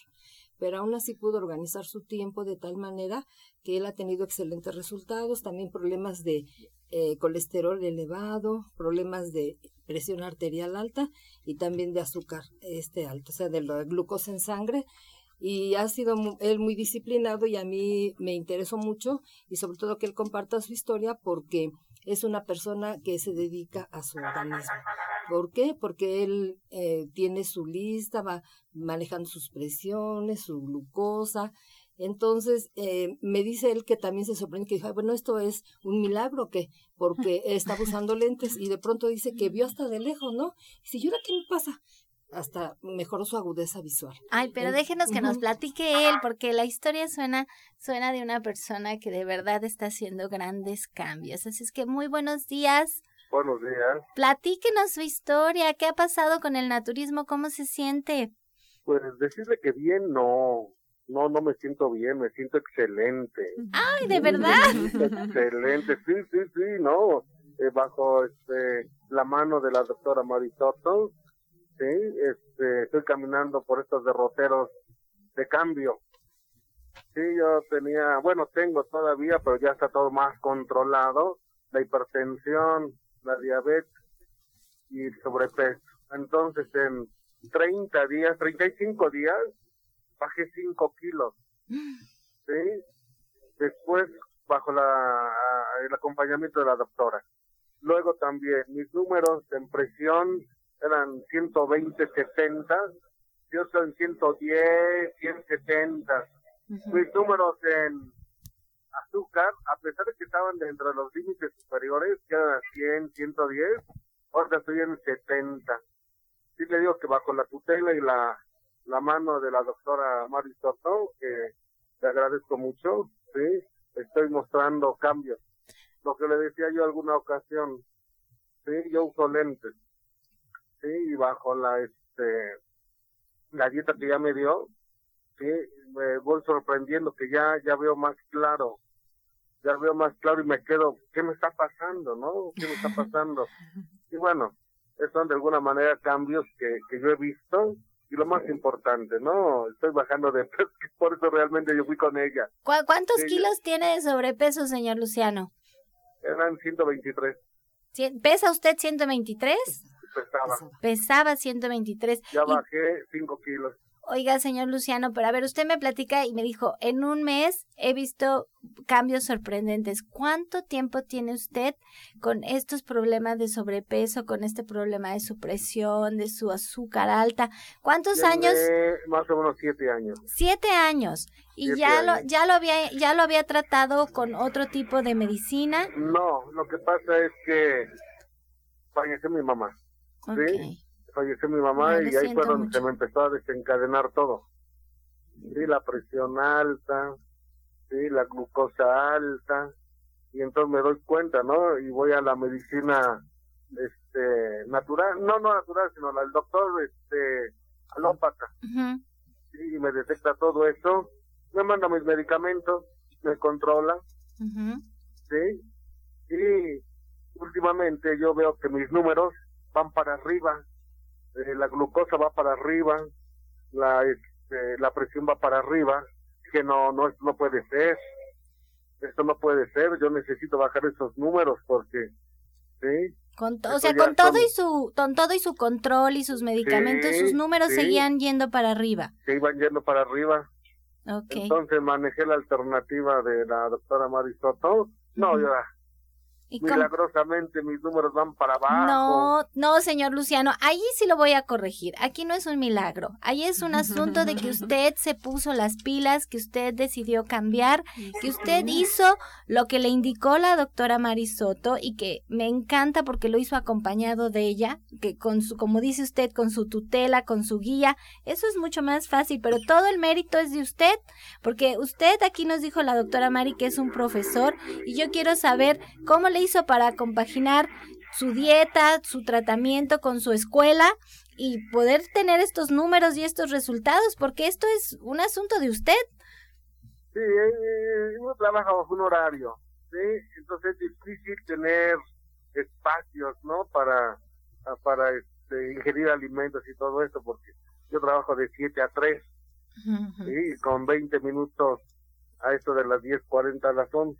Speaker 9: pero aún así pudo organizar su tiempo de tal manera que él ha tenido excelentes resultados, también problemas de eh, colesterol elevado, problemas de presión arterial alta y también de azúcar este alto, o sea, de la glucosa en sangre. Y ha sido él muy disciplinado y a mí me interesó mucho y sobre todo que él comparta su historia porque es una persona que se dedica a su organismo. ¿Por qué? Porque él eh, tiene su lista, va manejando sus presiones, su glucosa. Entonces, eh, me dice él que también se sorprende, que dijo, bueno, esto es un milagro, que porque [LAUGHS] está usando lentes y de pronto dice que vio hasta de lejos, ¿no? Y si ¿y ahora qué me pasa? Hasta mejoró su agudeza visual.
Speaker 5: Ay, pero déjenos que nos platique él, porque la historia suena, suena de una persona que de verdad está haciendo grandes cambios. Así es que muy buenos días.
Speaker 10: Buenos días.
Speaker 5: Platíquenos su historia, qué ha pasado con el naturismo, cómo se siente.
Speaker 10: Pues decirle que bien, no, no, no me siento bien, me siento excelente.
Speaker 5: Ay, de verdad.
Speaker 10: Excelente, [LAUGHS] sí, sí, sí, no, eh, bajo este la mano de la doctora Marisoto sí, este, estoy caminando por estos derroteros de cambio. Sí, yo tenía, bueno, tengo todavía, pero ya está todo más controlado, la hipertensión, la diabetes y el sobrepeso. Entonces, en 30 días, 35 días, bajé 5 kilos. ¿Sí? Después, bajo la, el acompañamiento de la doctora. Luego también, mis números en presión eran 120, 70, yo soy en 110, 170. Mis números en azúcar, a pesar de que estaban dentro de los límites superiores, que eran 100, 110, ahora estoy en 70. Sí le digo que bajo la tutela y la, la mano de la doctora Mari Soto, que le agradezco mucho, sí, estoy mostrando cambios. Lo que le decía yo alguna ocasión, sí, yo uso lentes sí, y bajo la, este, la dieta que ya me dio, sí, me voy sorprendiendo que ya, ya veo más claro, ya veo más claro y me quedo, ¿qué me está pasando, no? ¿Qué me está [LAUGHS] pasando? Y bueno, son de alguna manera cambios que, que yo he visto y lo más importante, ¿no? Estoy bajando de peso, [LAUGHS] por eso realmente yo fui con ella.
Speaker 5: ¿Cuántos kilos tiene de sobrepeso, señor Luciano?
Speaker 10: Eran 123.
Speaker 5: ¿Pesa usted 123?
Speaker 10: Pesaba.
Speaker 5: Pesaba 123.
Speaker 10: Ya bajé 5 kilos.
Speaker 5: Oiga, señor Luciano, pero a ver, usted me platica y me dijo, en un mes he visto cambios sorprendentes. ¿Cuánto tiempo tiene usted con estos problemas de sobrepeso, con este problema de su presión, de su azúcar alta? ¿Cuántos años?
Speaker 10: Más o menos siete años.
Speaker 5: Siete años. ¿Y ya lo ya lo había ya lo había tratado con otro tipo de medicina?
Speaker 10: No, lo que pasa es que falleció mi mamá. ¿Sí? falleció mi mamá y ahí fue donde se me empezó a desencadenar todo. Sí, la presión alta, sí, la glucosa alta, y entonces me doy cuenta, ¿no? Y voy a la medicina este natural, no no natural, sino la del doctor este alópata. y me detecta todo eso, me manda mis medicamentos, me controla. Sí. Y últimamente yo veo que mis números van para arriba eh, la glucosa va para arriba, la, este, la presión va para arriba, que no, no, no puede ser. Esto no puede ser, yo necesito bajar esos números porque, ¿sí?
Speaker 5: Con o sea, con todo y su con todo y su control y sus medicamentos, sus números seguían yendo para arriba.
Speaker 10: Se iban yendo para arriba.
Speaker 5: Okay.
Speaker 10: Entonces manejé la alternativa de la doctora Marisoto. No, ya Milagrosamente mis números van para abajo.
Speaker 5: No, no, señor Luciano, ahí sí lo voy a corregir. Aquí no es un milagro. Ahí es un asunto de que [LAUGHS] usted se puso las pilas, que usted decidió cambiar, que usted hizo lo que le indicó la doctora Marisoto y que me encanta porque lo hizo acompañado de ella, que con su, como dice usted, con su tutela, con su guía. Eso es mucho más fácil, pero todo el mérito es de usted, porque usted aquí nos dijo la doctora Mari que es un profesor y yo quiero saber cómo le hizo para compaginar su dieta, su tratamiento con su escuela y poder tener estos números y estos resultados, porque esto es un asunto de usted.
Speaker 10: Sí, eh, uno trabaja bajo un horario, ¿sí? Entonces es difícil tener espacios, ¿no? Para, para este, ingerir alimentos y todo esto, porque yo trabajo de 7 a 3, ¿sí? Con 20 minutos a esto de las 10.40 a las 11.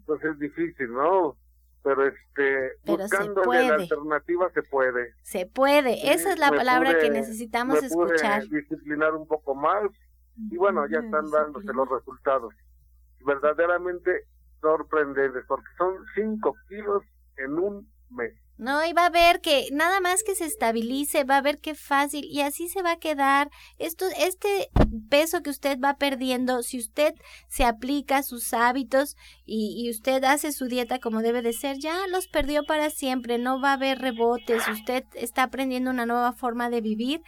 Speaker 10: Entonces es difícil, ¿no? Pero este buscando la alternativa se puede.
Speaker 5: Se puede esa es la palabra que necesitamos
Speaker 10: me
Speaker 5: escuchar.
Speaker 10: pude disciplinar un poco más y bueno ya están dándose los resultados. Verdaderamente sorprendentes porque son cinco kilos en un mes
Speaker 5: no, y va a ver que nada más que se estabilice, va a ver qué fácil y así se va a quedar. Esto, este peso que usted va perdiendo, si usted se aplica sus hábitos y, y usted hace su dieta como debe de ser, ya los perdió para siempre, no va a haber rebotes, usted está aprendiendo una nueva forma de vivir.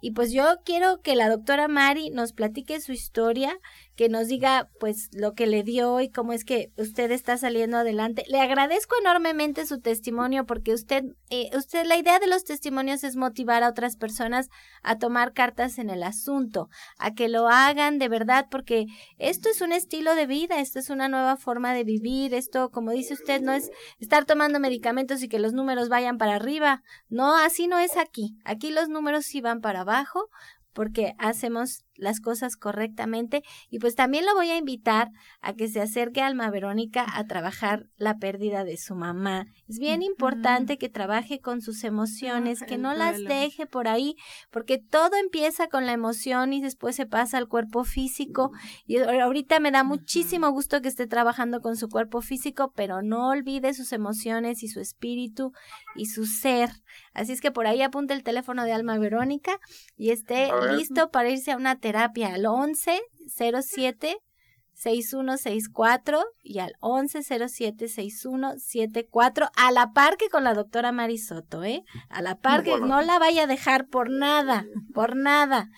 Speaker 5: Y pues yo quiero que la doctora Mari nos platique su historia, que nos diga pues lo que le dio y cómo es que usted está saliendo adelante. Le agradezco enormemente su testimonio porque usted, eh, usted, la idea de los testimonios es motivar a otras personas a tomar cartas en el asunto, a que lo hagan de verdad porque esto es un estilo de vida, esto es una nueva forma de vivir, esto como dice usted no es estar tomando medicamentos y que los números vayan para arriba, no, así no es aquí, aquí los números sí van para abajo porque hacemos las cosas correctamente y pues también lo voy a invitar a que se acerque a Alma Verónica a trabajar la pérdida de su mamá. Es bien importante que trabaje con sus emociones, que no las deje por ahí, porque todo empieza con la emoción y después se pasa al cuerpo físico. Y ahorita me da muchísimo gusto que esté trabajando con su cuerpo físico, pero no olvide sus emociones y su espíritu y su ser. Así es que por ahí apunte el teléfono de Alma Verónica y esté listo para irse a una terapia al 11 07 6164 y al 1107 6174 a la par que con la doctora Marisoto, ¿eh? A la par que no la vaya a dejar por nada, por nada.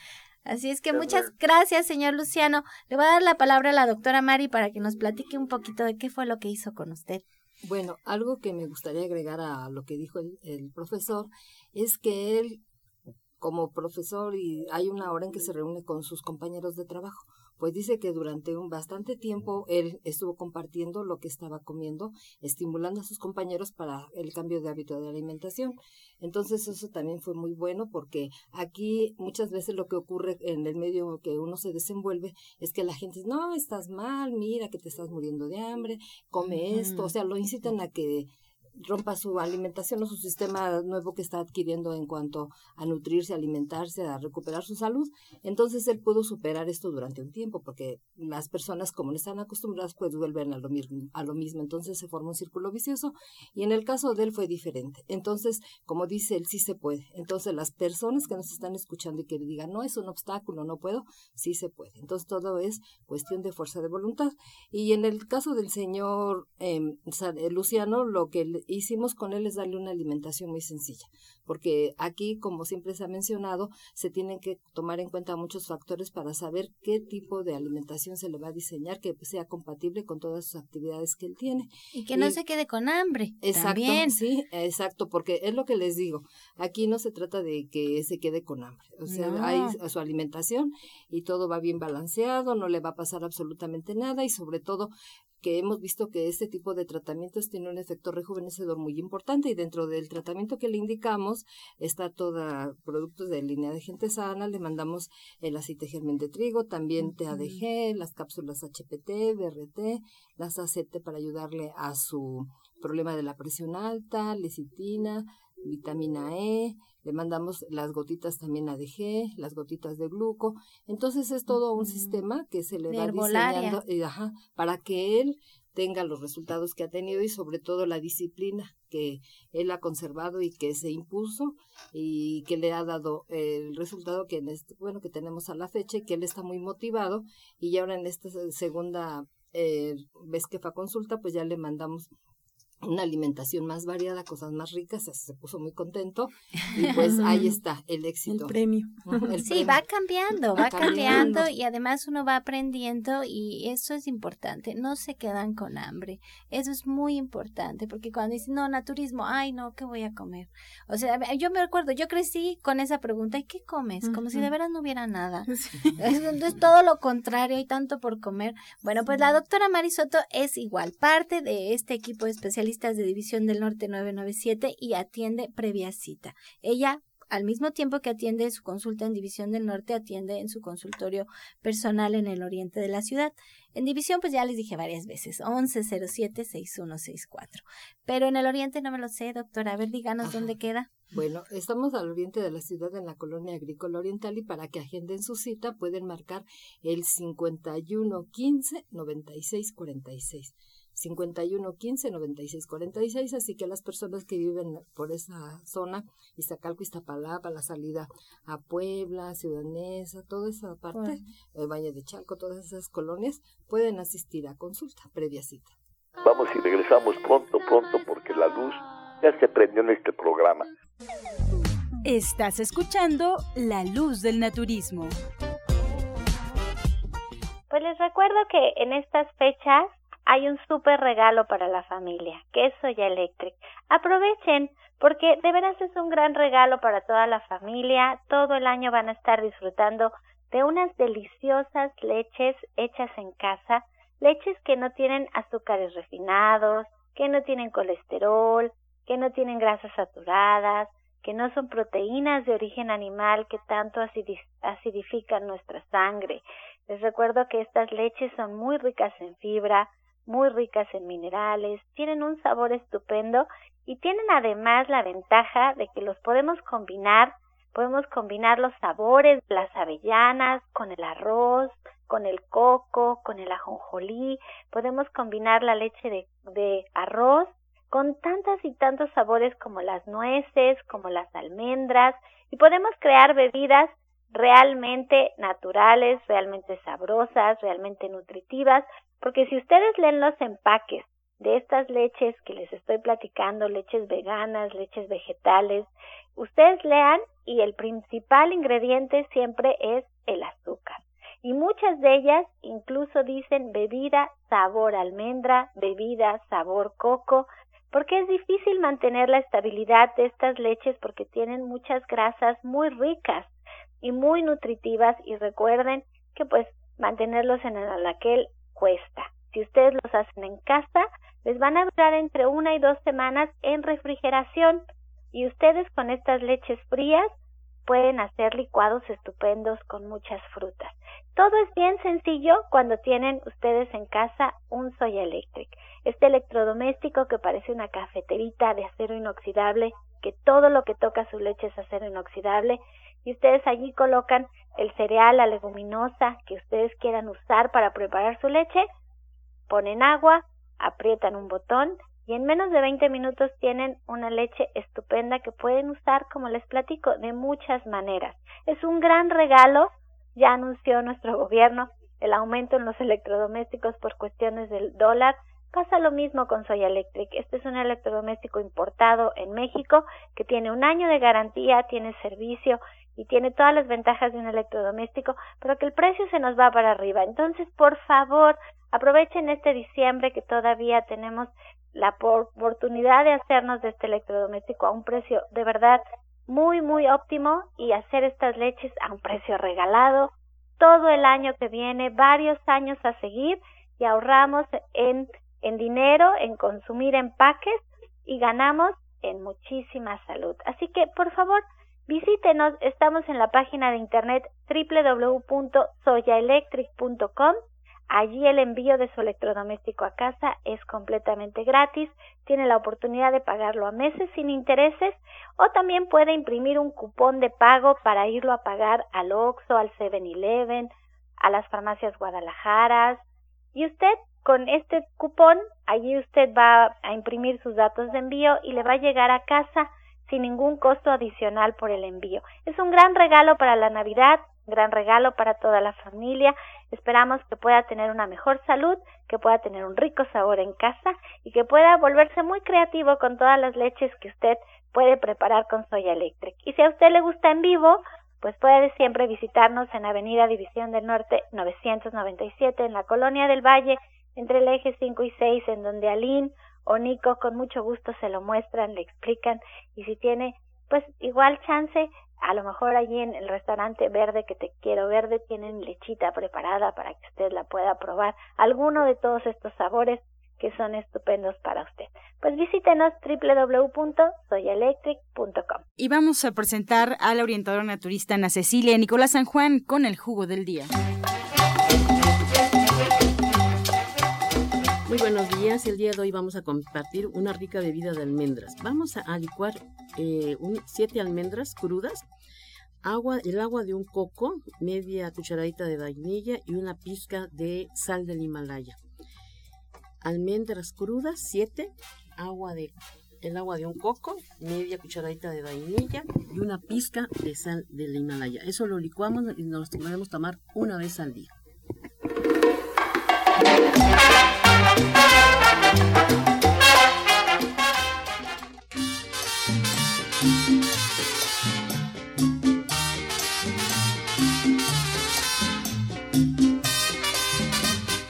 Speaker 5: Así es que muchas gracias, señor Luciano. Le voy a dar la palabra a la doctora Mari para que nos platique un poquito de qué fue lo que hizo con usted.
Speaker 9: Bueno, algo que me gustaría agregar a lo que dijo el, el profesor es que él como profesor y hay una hora en que se reúne con sus compañeros de trabajo, Pues dice que durante un bastante tiempo él estuvo compartiendo lo que estaba comiendo, estimulando a sus compañeros para el cambio de hábito de alimentación. Entonces eso también fue muy bueno porque aquí muchas veces lo que ocurre en el medio que uno se desenvuelve es que la gente dice, no, estás mal, mira que te estás muriendo de hambre, come esto, o sea, lo incitan a que rompa su alimentación o su sistema nuevo que está adquiriendo en cuanto a nutrirse, alimentarse, a recuperar su salud. Entonces él pudo superar esto durante un tiempo porque las personas como no están acostumbradas pues vuelven a lo, a lo mismo. Entonces se forma un círculo vicioso y en el caso de él fue diferente. Entonces, como dice él, sí se puede. Entonces las personas que nos están escuchando y que digan, no es un obstáculo, no puedo, sí se puede. Entonces todo es cuestión de fuerza de voluntad. Y en el caso del señor eh, Luciano, lo que hicimos con él es darle una alimentación muy sencilla, porque aquí, como siempre se ha mencionado, se tienen que tomar en cuenta muchos factores para saber qué tipo de alimentación se le va a diseñar que sea compatible con todas sus actividades que él tiene.
Speaker 5: Y que no se quede con hambre.
Speaker 9: Exacto, sí, exacto, porque es lo que les digo, aquí no se trata de que se quede con hambre, o sea, hay su alimentación y todo va bien balanceado, no le va a pasar absolutamente nada y sobre todo que hemos visto que este tipo de tratamientos tiene un efecto rejuvenecedor muy importante y dentro del tratamiento que le indicamos está toda productos de línea de gente sana, le mandamos el aceite germen de trigo, también TADG, las cápsulas HPT, BRT, las ACT para ayudarle a su problema de la presión alta, lecitina, vitamina E, le mandamos las gotitas también ADG, las gotitas de gluco. Entonces es todo un sistema que se le va diseñando eh, ajá, para que él tenga los resultados que ha tenido y sobre todo la disciplina que él ha conservado y que se impuso y que le ha dado el resultado que en este, bueno que tenemos a la fecha y que él está muy motivado. Y ahora en esta segunda eh, vez que fue a consulta pues ya le mandamos una alimentación más variada, cosas más ricas, se puso muy contento y [LAUGHS] pues ahí está el éxito.
Speaker 8: El premio.
Speaker 5: sí, va cambiando, va, cambiando. y además uno va aprendiendo y eso es importante, no se quedan con hambre, eso es muy importante porque cuando dicen, no, naturismo, ay no, ¿qué voy a comer? O sea, yo me recuerdo, yo crecí con esa pregunta, ¿y qué comes? Como si de veras no hubiera nada. [LAUGHS] Es, todo lo contrario, hay tanto por comer. Bueno, pues la doctora Marisoto es igual, parte de este equipo especial de División del Norte 997 y atiende previa cita. Ella al mismo tiempo que atiende su consulta en División del Norte, atiende en su consultorio personal en el oriente de la ciudad. En División, pues ya les dije varias veces, 1107-6164. Pero en el oriente no me lo sé, doctora. A ver, díganos dónde queda.
Speaker 9: Bueno, estamos al oriente de la ciudad en la colonia agrícola oriental y para que agenden su cita pueden marcar el 5115 9646. 51 15 96 46, así que las personas que viven por esa zona, Iztacalco, Iztapalapa, la salida a Puebla, Ciudadanesa, toda esa parte, el Valle de Chalco, todas esas colonias, pueden asistir a consulta previa cita.
Speaker 1: Vamos y regresamos pronto, pronto, porque la luz ya se prendió en este programa.
Speaker 2: Estás escuchando La Luz del Naturismo.
Speaker 4: Pues les recuerdo que en estas fechas hay un súper regalo para la familia, que es Soya Electric. Aprovechen, porque de veras es un gran regalo para toda la familia. Todo el año van a estar disfrutando de unas deliciosas leches hechas en casa, leches que no tienen azúcares refinados, que no tienen colesterol, que no tienen grasas saturadas, que no son proteínas de origen animal que tanto acidifican nuestra sangre. Les recuerdo que estas leches son muy ricas en fibra, muy ricas en minerales, tienen un sabor estupendo y tienen además la ventaja de que los podemos combinar, podemos combinar los sabores, las avellanas con el arroz, con el coco, con el ajonjolí, podemos combinar la leche de, de arroz con tantas y tantos sabores como las nueces, como las almendras, y podemos crear bebidas realmente naturales, realmente sabrosas, realmente nutritivas, porque si ustedes leen los empaques de estas leches que les estoy platicando, leches veganas, leches vegetales, ustedes lean y el principal ingrediente siempre es el azúcar. Y muchas de ellas incluso dicen bebida sabor almendra, bebida sabor coco, porque es difícil mantener la estabilidad de estas leches porque tienen muchas grasas muy ricas y muy nutritivas y recuerden que pues mantenerlos en el alaquel cuesta. Si ustedes los hacen en casa, les van a durar entre una y dos semanas en refrigeración y ustedes con estas leches frías pueden hacer licuados estupendos con muchas frutas. Todo es bien sencillo cuando tienen ustedes en casa un Soya Electric. Este electrodoméstico que parece una cafeterita de acero inoxidable, que todo lo que toca su leche es acero inoxidable, y ustedes allí colocan el cereal, la leguminosa que ustedes quieran usar para preparar su leche, ponen agua, aprietan un botón y en menos de 20 minutos tienen una leche estupenda que pueden usar, como les platico, de muchas maneras. Es un gran regalo, ya anunció nuestro gobierno el aumento en los electrodomésticos por cuestiones del dólar. Pasa lo mismo con Soya Electric. Este es un electrodoméstico importado en México que tiene un año de garantía, tiene servicio y tiene todas las ventajas de un electrodoméstico, pero que el precio se nos va para arriba. Entonces, por favor, aprovechen este diciembre que todavía tenemos la oportunidad de hacernos de este electrodoméstico a un precio de verdad muy, muy óptimo y hacer estas leches a un precio regalado todo el año que viene, varios años a seguir y ahorramos en, en dinero, en consumir empaques y ganamos en muchísima salud. Así que, por favor, visítenos, estamos en la página de internet www.soyaelectric.com Allí el envío de su electrodoméstico a casa es completamente gratis, tiene la oportunidad de pagarlo a meses sin intereses o también puede imprimir un cupón de pago para irlo a pagar al Oxxo, al 7-Eleven, a las farmacias Guadalajaras. Y usted con este cupón allí usted va a imprimir sus datos de envío y le va a llegar a casa sin ningún costo adicional por el envío. Es un gran regalo para la Navidad, gran regalo para toda la familia. Esperamos que pueda tener una mejor salud, que pueda tener un rico sabor en casa y que pueda volverse muy creativo con todas las leches que usted puede preparar con Soya Electric. Y si a usted le gusta en vivo, pues puede siempre visitarnos en Avenida División del Norte 997 en la Colonia del Valle, entre el eje 5 y 6, en donde Aline o Nico con mucho gusto se lo muestran, le explican y si tiene pues igual chance a lo mejor allí en el restaurante verde que te quiero verde tienen lechita preparada para que usted la pueda probar. Alguno de todos estos sabores que son estupendos para usted. Pues visítenos www.soyaelectric.com.
Speaker 2: Y vamos a presentar a la orientadora naturista Ana Cecilia Nicolás San Juan con el jugo del día.
Speaker 11: Muy buenos días. El día de hoy vamos a compartir una rica bebida de almendras. Vamos a licuar eh, siete almendras crudas, agua, el agua de un coco, media cucharadita de vainilla y una pizca de sal del Himalaya. Almendras crudas, siete, agua de el agua de un coco, media cucharadita de vainilla y una pizca de sal del Himalaya. Eso lo licuamos y nos podemos tomar una vez al día.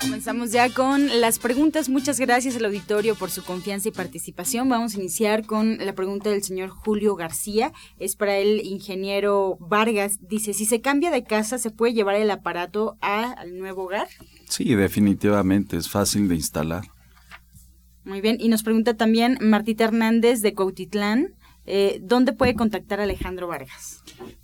Speaker 2: Comenzamos ya con las preguntas. Muchas gracias al auditorio por su confianza y participación. Vamos a iniciar con la pregunta del señor Julio García. Es para el ingeniero Vargas. Dice, si se cambia de casa, ¿se puede llevar el aparato al nuevo hogar?
Speaker 6: Sí, definitivamente. Es fácil de instalar.
Speaker 2: Muy bien, y nos pregunta también Martita Hernández de Cautitlán, eh, ¿dónde puede contactar a Alejandro Vargas?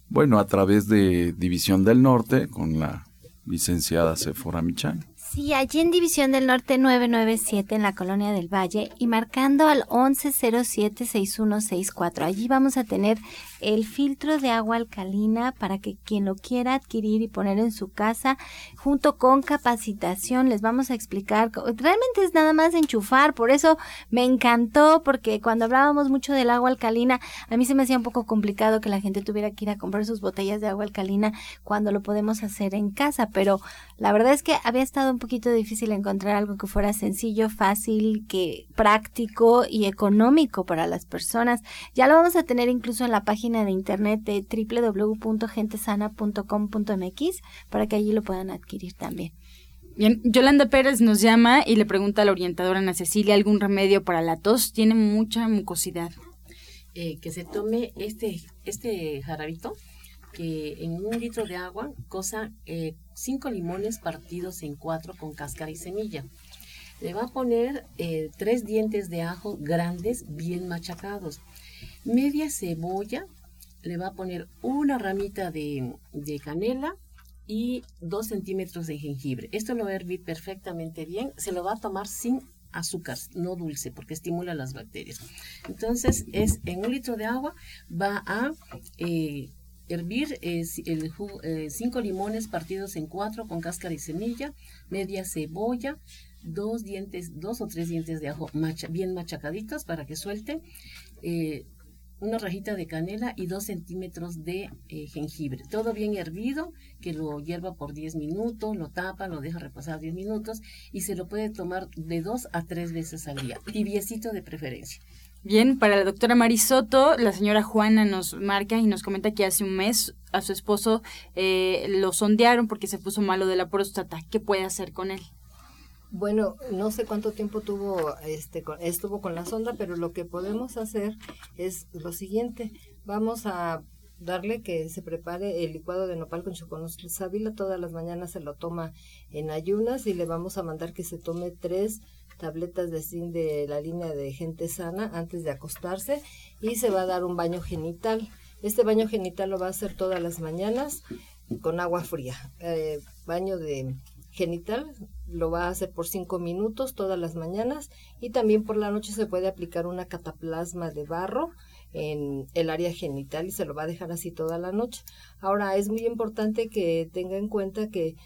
Speaker 6: Bueno, a través de División del Norte con la licenciada Sephora Michan.
Speaker 5: Sí, allí en División del Norte 997 en la Colonia del Valle y marcando al 1107-6164. Allí vamos a tener el filtro de agua alcalina para que quien lo quiera adquirir y poner en su casa, junto con capacitación, les vamos a explicar. Realmente es nada más enchufar, por eso me encantó, porque cuando hablábamos mucho del agua alcalina, a mí se me hacía un poco complicado que la gente tuviera que ir a comprar sus botellas de agua alcalina cuando lo podemos hacer en casa, pero la verdad es que había estado un poquito difícil encontrar algo que fuera sencillo, fácil, que práctico y económico para las personas. Ya lo vamos a tener incluso en la página de internet de www.gentesana.com.mx para que allí lo puedan adquirir también.
Speaker 2: Bien, Yolanda Pérez nos llama y le pregunta a la orientadora Ana Cecilia algún remedio para la tos. Tiene mucha mucosidad.
Speaker 11: Eh, que se tome este, este jarabito que en un litro de agua cosa eh, cinco limones partidos en cuatro con cáscara y semilla. Le va a poner eh, tres dientes de ajo grandes, bien machacados. Media cebolla. Le va a poner una ramita de, canela y dos centímetros de jengibre. Esto lo va a hervir perfectamente bien. Se lo va a tomar sin azúcar, no dulce, porque estimula las bacterias. Entonces, es en un litro de agua va a eh, hervir eh, el eh, cinco limones partidos en cuatro con cáscara y semilla, media cebolla, dos dientes, dos o tres dientes de ajo bien machacaditos para que suelten, eh, una rajita de canela y dos centímetros de jengibre. Todo bien hervido, que lo hierva por 10 minutos, lo tapa, lo deja reposar 10 minutos y se lo puede tomar de dos a tres veces al día, tibiecito de preferencia.
Speaker 2: Bien, para la doctora Marisoto, la señora Juana nos marca y nos comenta que hace un mes a su esposo eh, lo sondearon porque se puso malo de la próstata. ¿Qué puede hacer con él?
Speaker 9: Bueno, no sé cuánto tiempo tuvo este estuvo con la sonda, pero lo que podemos hacer es lo siguiente. Vamos a darle que se prepare el licuado de nopal con choconostle sábila. Todas las mañanas se lo toma en ayunas y le vamos a mandar que se tome tres tabletas de zinc de la línea de gente sana antes de acostarse y se va a dar un baño genital. Este baño genital lo va a hacer todas las mañanas con agua fría. Eh, baño de genital lo va a hacer por cinco minutos todas las mañanas y también por la noche se puede aplicar una cataplasma de barro en el área genital y se lo va a dejar así toda la noche. Ahora es muy importante que tenga en cuenta que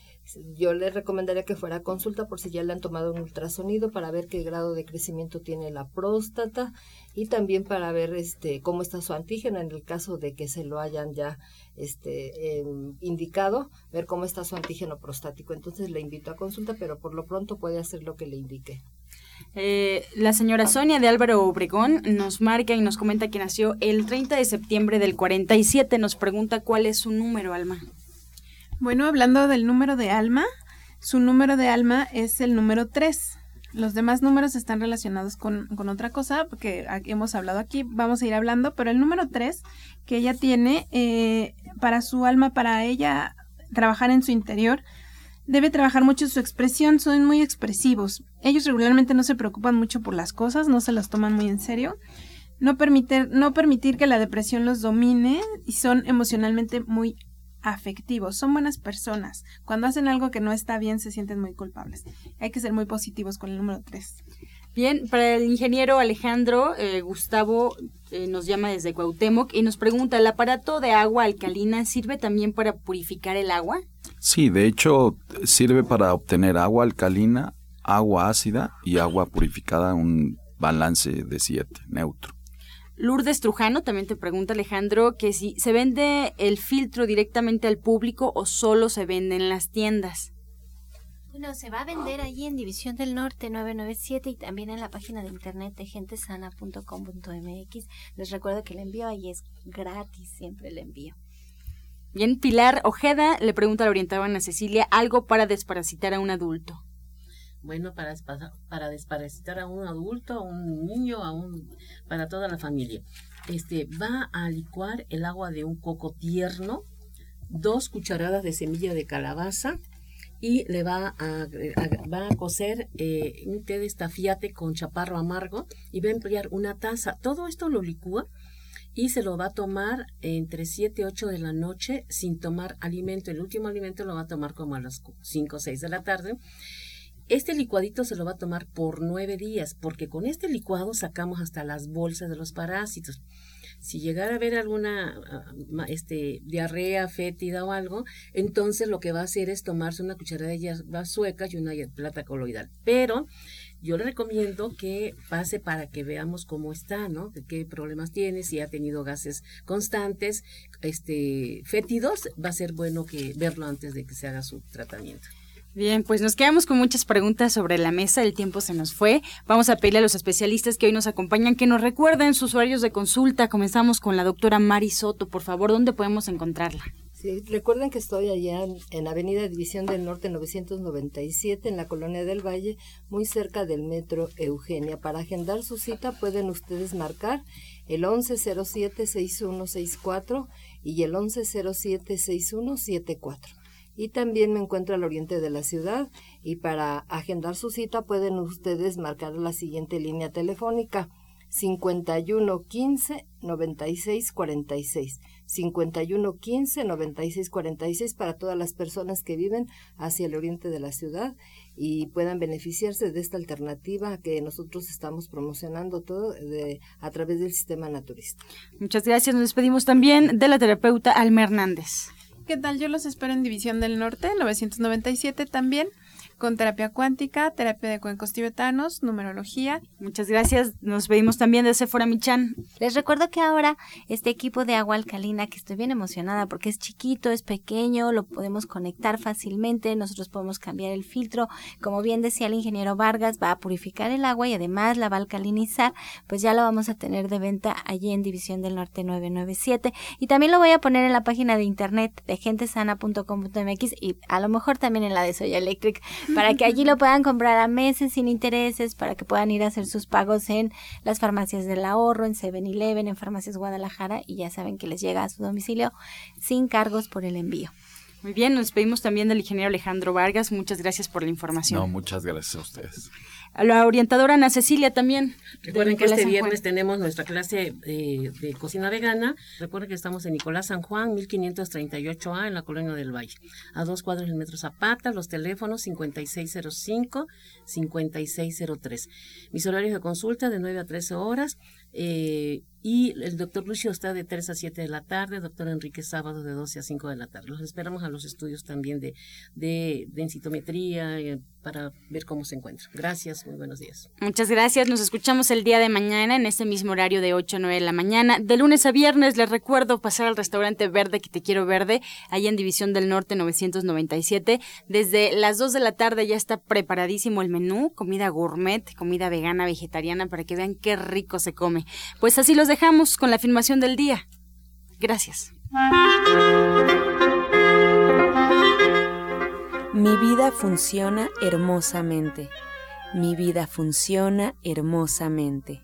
Speaker 9: yo le recomendaría que fuera a consulta por si ya le han tomado un ultrasonido para ver qué grado de crecimiento tiene la próstata y también para ver este cómo está su antígeno en el caso de que se lo hayan ya este em, indicado, ver cómo está su antígeno prostático. Entonces le invito a consulta, pero por lo pronto puede hacer lo que le indique.
Speaker 2: Eh, la señora Sonia de Álvaro Obregón nos marca y nos comenta que nació el 30 de septiembre del 47. Nos pregunta cuál es su número, Alma.
Speaker 8: Bueno, hablando del número de alma, su número de alma es el número 3. Los demás números están relacionados con, otra cosa que hemos hablado aquí, vamos a ir hablando, pero el número 3 que ella tiene eh, para su alma, para ella trabajar en su interior, debe trabajar mucho su expresión, son muy expresivos. Ellos regularmente no se preocupan mucho por las cosas, no se las toman muy en serio. No permitir, no permitir que la depresión los domine y son emocionalmente muy afectivos, son buenas personas. Cuando hacen algo que no está bien se sienten muy culpables. Hay que ser muy positivos con el número 3.
Speaker 2: Bien, para el ingeniero Alejandro, eh, Gustavo eh, nos llama desde Cuauhtémoc y nos pregunta, ¿el aparato de agua alcalina sirve también para purificar el agua?
Speaker 6: Sí, de hecho sirve para obtener agua alcalina, agua ácida y agua purificada, un balance de 7, neutro.
Speaker 2: Lourdes Trujano también te pregunta, Alejandro, que si se vende el filtro directamente al público o solo se vende en las tiendas.
Speaker 5: Bueno, se va a vender ahí en División del Norte 997 y también en la página de internet de gentesana.com.mx. Les recuerdo que el envío ahí es gratis, siempre el envío.
Speaker 2: Bien, Pilar Ojeda le pregunta a la orientada Ana Cecilia algo para desparasitar a un adulto
Speaker 11: bueno para, para desparasitar a un adulto, a un niño, a un, para toda la familia. Este, va a licuar el agua de un coco tierno, dos cucharadas de semilla de calabaza y le va a, va a cocer eh, un té de estafiate con chaparro amargo y va a emplear una taza. Todo esto lo licúa y se lo va a tomar entre 7 y 8 de la noche sin tomar alimento. El último alimento lo va a tomar como a las 5 o 6 de la tarde este licuadito se lo va a tomar por nueve días, porque con este licuado sacamos hasta las bolsas de los parásitos. Si llegara a haber alguna ah, este, diarrea fétida o algo, entonces lo que va a hacer es tomarse una cucharada de hierba sueca y una plata coloidal. Pero yo le recomiendo que pase para que veamos cómo está, ¿no? qué problemas tiene, si ha tenido gases constantes, este, fétidos, va a ser bueno que verlo antes de que se haga su tratamiento.
Speaker 2: Bien, pues nos quedamos con muchas preguntas sobre la mesa, el tiempo se nos fue. Vamos a pedirle a los especialistas que hoy nos acompañan que nos recuerden sus horarios de consulta. Comenzamos con la doctora Mari Soto, por favor, ¿dónde podemos encontrarla?
Speaker 9: Sí, recuerden que estoy allá en, en, Avenida División del Norte 997 en la Colonia del Valle, muy cerca del Metro Eugenia. Para agendar su cita pueden ustedes marcar el 1107-6164 y el 1107-6174. Y también me encuentro al oriente de la ciudad y para agendar su cita pueden ustedes marcar la siguiente línea telefónica 5115 9646. 5115 9646 para todas las personas que viven hacia el oriente de la ciudad y puedan beneficiarse de esta alternativa que nosotros estamos promocionando todo de, a través del sistema naturista.
Speaker 2: Muchas gracias. Nos despedimos también de la terapeuta Alma Hernández.
Speaker 8: ¿Qué tal? Yo los espero en División del Norte, 997 también con terapia cuántica, terapia de cuencos tibetanos, numerología.
Speaker 2: Muchas gracias. Nos pedimos también de Sephora Michan.
Speaker 5: Les recuerdo que ahora este equipo de agua alcalina, que estoy bien emocionada porque es chiquito, es pequeño, lo podemos conectar fácilmente, nosotros podemos cambiar el filtro. Como bien decía el ingeniero Vargas, va a purificar el agua y además la va a alcalinizar, pues ya lo vamos a tener de venta allí en División del Norte 997. Y también lo voy a poner en la página de internet de gentesana.com.mx y a lo mejor también en la de Soya Electric para que allí lo puedan comprar a meses sin intereses, para que puedan ir a hacer sus pagos en las farmacias del ahorro, en 7-Eleven, en farmacias Guadalajara y ya saben que les llega a su domicilio sin cargos por el envío.
Speaker 2: Muy bien, nos despedimos también del ingeniero Alejandro Vargas. Muchas gracias por la información.
Speaker 6: No, muchas gracias a ustedes.
Speaker 2: A la orientadora Ana Cecilia también.
Speaker 11: Recuerden que este viernes tenemos nuestra clase de, de, cocina vegana. Recuerden que estamos en Nicolás San Juan, 1538A, en la Colonia del Valle. A dos cuadros del Metro Zapata, los teléfonos 5605-5603. Mis horarios de consulta de 9 a 13 horas. Eh, y el doctor Lucio está de 3 a 7 de la tarde, doctor Enrique sábado de 12 a 5 de la tarde. Los esperamos a los estudios también de, de densitometría eh, para ver cómo se encuentra. Gracias, muy buenos días.
Speaker 2: Muchas gracias, nos escuchamos el día de mañana en este mismo horario de 8 a 9 de la mañana. De lunes a viernes les recuerdo pasar al restaurante Verde que te quiero verde, ahí en División del Norte 997. Desde las 2 de la tarde ya está preparadísimo el menú, comida gourmet, comida vegana, vegetariana, para que vean qué rico se come. Pues así los dejamos con la afirmación del día. Gracias.
Speaker 3: Mi vida funciona hermosamente. Mi vida funciona hermosamente.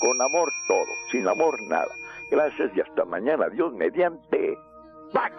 Speaker 1: Con amor todo, sin amor nada. Gracias y hasta mañana. Dios mediante. ¡Pax!